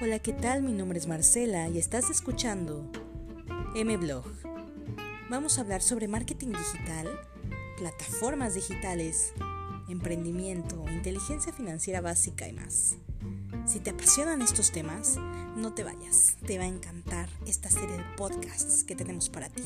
Hola, ¿qué tal? Mi nombre es Marcela y estás escuchando M-Blog. Vamos a hablar sobre marketing digital, plataformas digitales, emprendimiento, inteligencia financiera básica y más. Si te apasionan estos temas, no te vayas, te va a encantar esta serie de podcasts que tenemos para ti.